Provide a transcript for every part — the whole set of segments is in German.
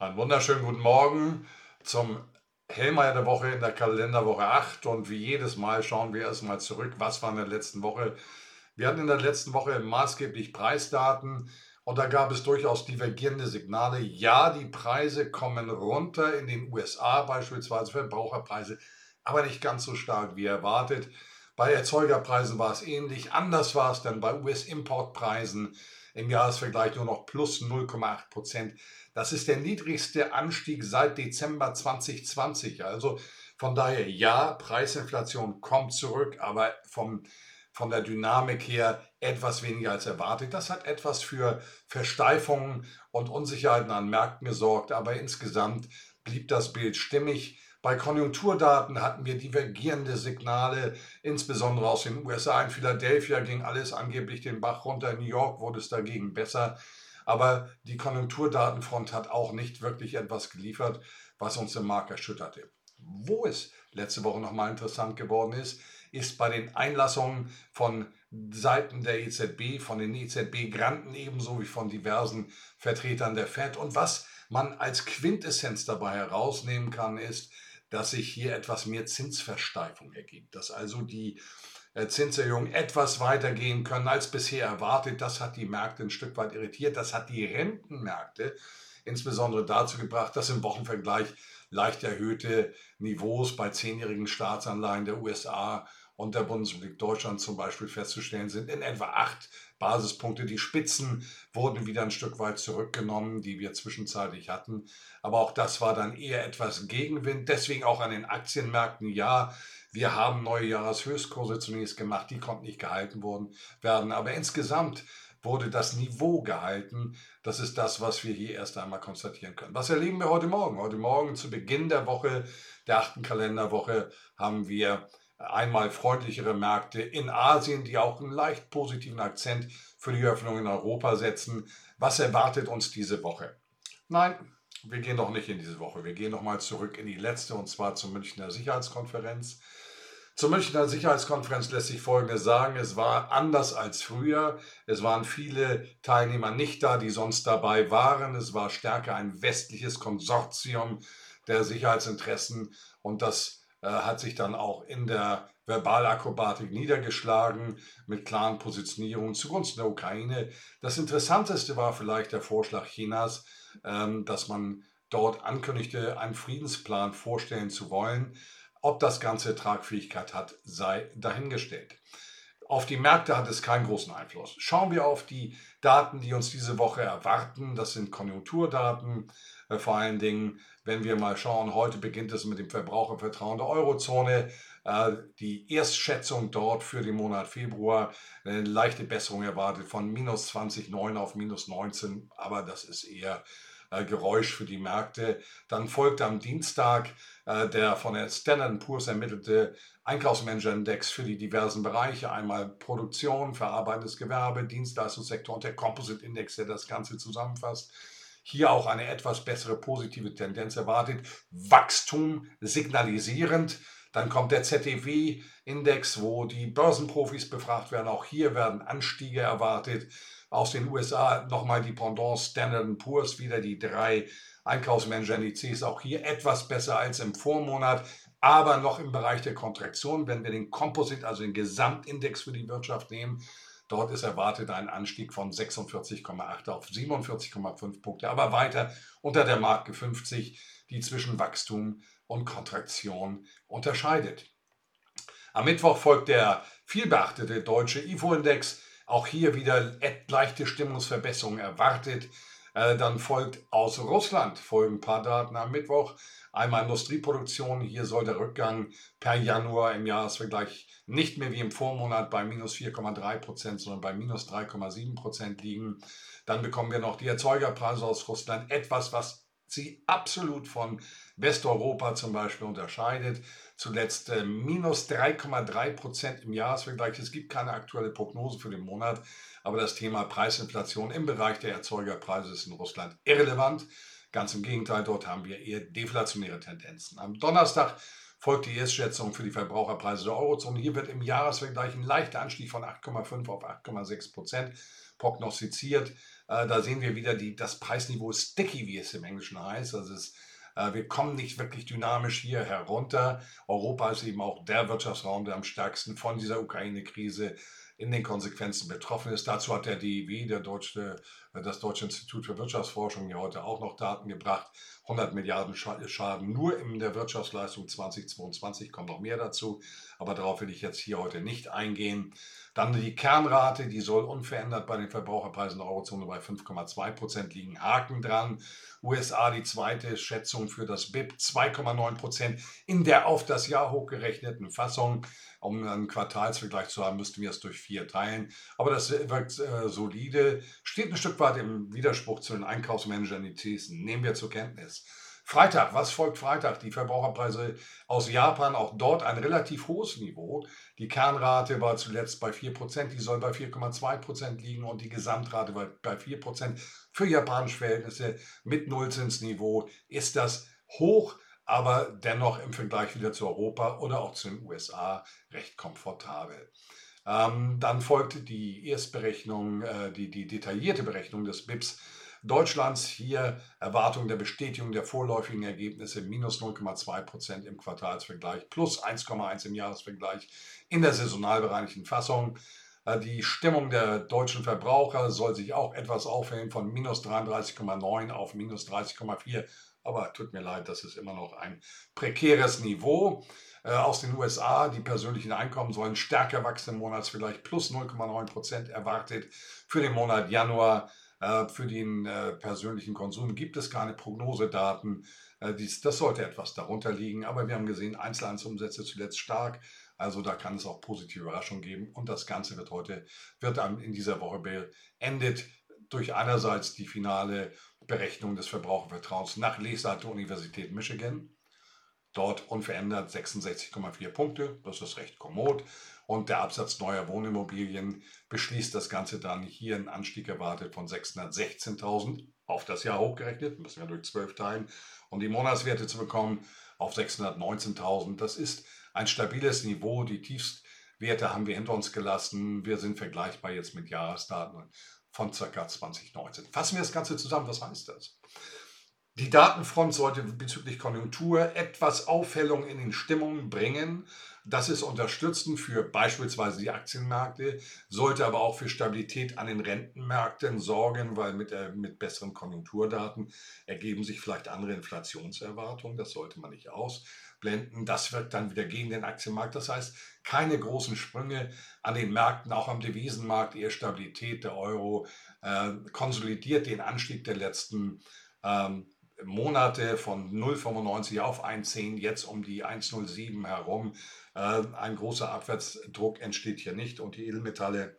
Einen wunderschönen guten Morgen zum Hellmeier der Woche in der Kalenderwoche 8 und wie jedes Mal schauen wir erstmal zurück, was war in der letzten Woche. Wir hatten in der letzten Woche maßgeblich Preisdaten und da gab es durchaus divergierende Signale. Ja, die Preise kommen runter in den USA beispielsweise, Verbraucherpreise, aber nicht ganz so stark wie erwartet. Bei Erzeugerpreisen war es ähnlich. Anders war es dann bei US-Importpreisen im Jahresvergleich nur noch plus 0,8 Prozent. Das ist der niedrigste Anstieg seit Dezember 2020. Also von daher ja, Preisinflation kommt zurück, aber vom, von der Dynamik her etwas weniger als erwartet. Das hat etwas für Versteifungen und Unsicherheiten an Märkten gesorgt, aber insgesamt blieb das Bild stimmig. Bei Konjunkturdaten hatten wir divergierende Signale, insbesondere aus den USA. In Philadelphia ging alles angeblich den Bach runter, in New York wurde es dagegen besser. Aber die Konjunkturdatenfront hat auch nicht wirklich etwas geliefert, was uns im Markt erschütterte. Wo es letzte Woche nochmal interessant geworden ist, ist bei den Einlassungen von Seiten der EZB, von den EZB-Granten ebenso wie von diversen Vertretern der Fed. Und was man als Quintessenz dabei herausnehmen kann, ist, dass sich hier etwas mehr Zinsversteifung ergibt, dass also die äh, Zinserhöhungen etwas weiter gehen können als bisher erwartet. Das hat die Märkte ein Stück weit irritiert. Das hat die Rentenmärkte insbesondere dazu gebracht, dass im Wochenvergleich leicht erhöhte Niveaus bei zehnjährigen Staatsanleihen der USA und der Bundesrepublik Deutschland zum Beispiel festzustellen sind, in etwa acht Basispunkte. Die Spitzen wurden wieder ein Stück weit zurückgenommen, die wir zwischenzeitlich hatten. Aber auch das war dann eher etwas Gegenwind. Deswegen auch an den Aktienmärkten, ja, wir haben neue Jahreshöchstkurse zunächst gemacht, die konnten nicht gehalten werden. Aber insgesamt wurde das Niveau gehalten. Das ist das, was wir hier erst einmal konstatieren können. Was erleben wir heute Morgen? Heute Morgen zu Beginn der Woche, der achten Kalenderwoche, haben wir einmal freundlichere Märkte in Asien, die auch einen leicht positiven Akzent für die Öffnung in Europa setzen. Was erwartet uns diese Woche? Nein, wir gehen doch nicht in diese Woche. Wir gehen nochmal zurück in die letzte und zwar zur Münchner Sicherheitskonferenz. Zur Münchner Sicherheitskonferenz lässt sich Folgendes sagen. Es war anders als früher. Es waren viele Teilnehmer nicht da, die sonst dabei waren. Es war stärker ein westliches Konsortium der Sicherheitsinteressen und das äh, hat sich dann auch in der Verbalakrobatik niedergeschlagen mit klaren Positionierungen zugunsten der Ukraine. Das Interessanteste war vielleicht der Vorschlag Chinas, ähm, dass man dort ankündigte, einen Friedensplan vorstellen zu wollen. Ob das Ganze Tragfähigkeit hat, sei dahingestellt. Auf die Märkte hat es keinen großen Einfluss. Schauen wir auf die Daten, die uns diese Woche erwarten. Das sind Konjunkturdaten. Äh, vor allen Dingen, wenn wir mal schauen, heute beginnt es mit dem Verbrauchervertrauen der Eurozone. Äh, die Erstschätzung dort für den Monat Februar, eine leichte Besserung erwartet von minus 20,9 auf minus 19, aber das ist eher äh, Geräusch für die Märkte. Dann folgt am Dienstag äh, der von der Standard Poor's ermittelte Einkaufsmanager-Index für die diversen Bereiche. Einmal Produktion, verarbeitendes Gewerbe, Dienstleistungssektor und der Composite-Index, der das Ganze zusammenfasst. Hier auch eine etwas bessere positive Tendenz erwartet. Wachstum signalisierend. Dann kommt der ZDW-Index, wo die Börsenprofis befragt werden. Auch hier werden Anstiege erwartet aus den USA nochmal die Pendants Standard Poor's, wieder die drei Einkaufsmanager-Indizes, auch hier etwas besser als im Vormonat, aber noch im Bereich der Kontraktion. Wenn wir den Composite, also den Gesamtindex für die Wirtschaft nehmen, dort ist erwartet ein Anstieg von 46,8 auf 47,5 Punkte, aber weiter unter der Marke 50, die zwischen Wachstum und Kontraktion unterscheidet. Am Mittwoch folgt der vielbeachtete deutsche IFO-Index auch hier wieder leichte Stimmungsverbesserung erwartet. Äh, dann folgt aus Russland folgen ein paar Daten am Mittwoch. Einmal Industrieproduktion. Hier soll der Rückgang per Januar im Jahresvergleich nicht mehr wie im Vormonat bei minus 4,3 Prozent, sondern bei minus 3,7 Prozent liegen. Dann bekommen wir noch die Erzeugerpreise aus Russland. Etwas, was sie absolut von Westeuropa zum Beispiel unterscheidet. Zuletzt äh, minus 3,3 Prozent im Jahresvergleich. Es gibt keine aktuelle Prognose für den Monat, aber das Thema Preisinflation im Bereich der Erzeugerpreise ist in Russland irrelevant. Ganz im Gegenteil, dort haben wir eher deflationäre Tendenzen. Am Donnerstag folgt die Erstschätzung für die Verbraucherpreise der Eurozone. Hier wird im Jahresvergleich ein leichter Anstieg von 8,5 auf 8,6 Prozent prognostiziert. Äh, da sehen wir wieder, die, das Preisniveau ist sticky, wie es im Englischen heißt. Also es, äh, wir kommen nicht wirklich dynamisch hier herunter. Europa ist eben auch der Wirtschaftsraum, der am stärksten von dieser Ukraine-Krise in den Konsequenzen betroffen ist. Dazu hat der DIW, der Deutsche, äh, das Deutsche Institut für Wirtschaftsforschung, ja heute auch noch Daten gebracht. 100 Milliarden Schaden nur in der Wirtschaftsleistung 2022, kommt noch mehr dazu, aber darauf will ich jetzt hier heute nicht eingehen. Dann die Kernrate, die soll unverändert bei den Verbraucherpreisen der Eurozone bei 5,2 Prozent liegen. Haken dran. USA die zweite Schätzung für das BIP 2,9 Prozent in der auf das Jahr hochgerechneten Fassung. Um einen Quartalsvergleich zu haben, müssten wir es durch vier teilen. Aber das wirkt äh, solide, steht ein Stück weit im Widerspruch zu den Einkaufsmanagern-Indizes. Nehmen wir zur Kenntnis. Freitag, was folgt Freitag? Die Verbraucherpreise aus Japan, auch dort ein relativ hohes Niveau. Die Kernrate war zuletzt bei 4%, die soll bei 4,2% liegen und die Gesamtrate bei, bei 4%. Für japanische Verhältnisse mit Nullzinsniveau ist das hoch, aber dennoch im Vergleich wieder zu Europa oder auch zu den USA recht komfortabel. Ähm, dann folgte die Erstberechnung, äh, die, die detaillierte Berechnung des BIPs Deutschlands hier Erwartung der Bestätigung der vorläufigen Ergebnisse minus 0,2 Prozent im Quartalsvergleich plus 1,1 im Jahresvergleich in der saisonal bereinigten Fassung. Äh, die Stimmung der deutschen Verbraucher soll sich auch etwas aufhellen von minus 33,9 auf minus 30,4. Aber tut mir leid, das ist immer noch ein prekäres Niveau. Äh, aus den USA, die persönlichen Einkommen sollen stärker wachsen im Monat, vielleicht plus 0,9 Prozent erwartet. Für den Monat Januar äh, für den äh, persönlichen Konsum gibt es keine Prognosedaten. Das sollte etwas darunter liegen. Aber wir haben gesehen, Einzelhandelsumsätze zuletzt stark. Also da kann es auch positive Überraschungen geben. Und das Ganze wird heute, wird in dieser Woche beendet durch einerseits die finale Berechnung des Verbrauchervertrauens nach Lesart der Universität Michigan. Dort unverändert 66,4 Punkte, das ist recht kommod. Und der Absatz neuer Wohnimmobilien beschließt das Ganze dann hier einen Anstieg erwartet von 616.000 auf das Jahr hochgerechnet, müssen wir durch 12 teilen, um die Monatswerte zu bekommen auf 619.000. Das ist ein stabiles Niveau. Die Tiefstwerte haben wir hinter uns gelassen. Wir sind vergleichbar jetzt mit Jahresdaten von ca. 2019. Fassen wir das Ganze zusammen. Was heißt das? Die Datenfront sollte bezüglich Konjunktur etwas Aufhellung in den Stimmungen bringen. Das ist unterstützend für beispielsweise die Aktienmärkte, sollte aber auch für Stabilität an den Rentenmärkten sorgen, weil mit, äh, mit besseren Konjunkturdaten ergeben sich vielleicht andere Inflationserwartungen. Das sollte man nicht ausblenden. Das wirkt dann wieder gegen den Aktienmarkt. Das heißt, keine großen Sprünge an den Märkten, auch am Devisenmarkt, eher Stabilität. Der Euro äh, konsolidiert den Anstieg der letzten ähm, Monate von 0,95 auf 1,10, jetzt um die 1,07 herum. Äh, ein großer Abwärtsdruck entsteht hier nicht und die Edelmetalle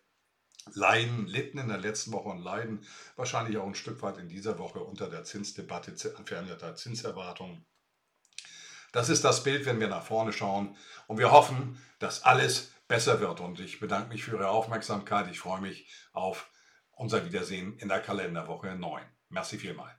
leiden, litten in der letzten Woche und leiden wahrscheinlich auch ein Stück weit in dieser Woche unter der Zinsdebatte, veränderter Zinserwartung. Das ist das Bild, wenn wir nach vorne schauen und wir hoffen, dass alles besser wird. Und ich bedanke mich für Ihre Aufmerksamkeit. Ich freue mich auf unser Wiedersehen in der Kalenderwoche 9. Merci vielmals.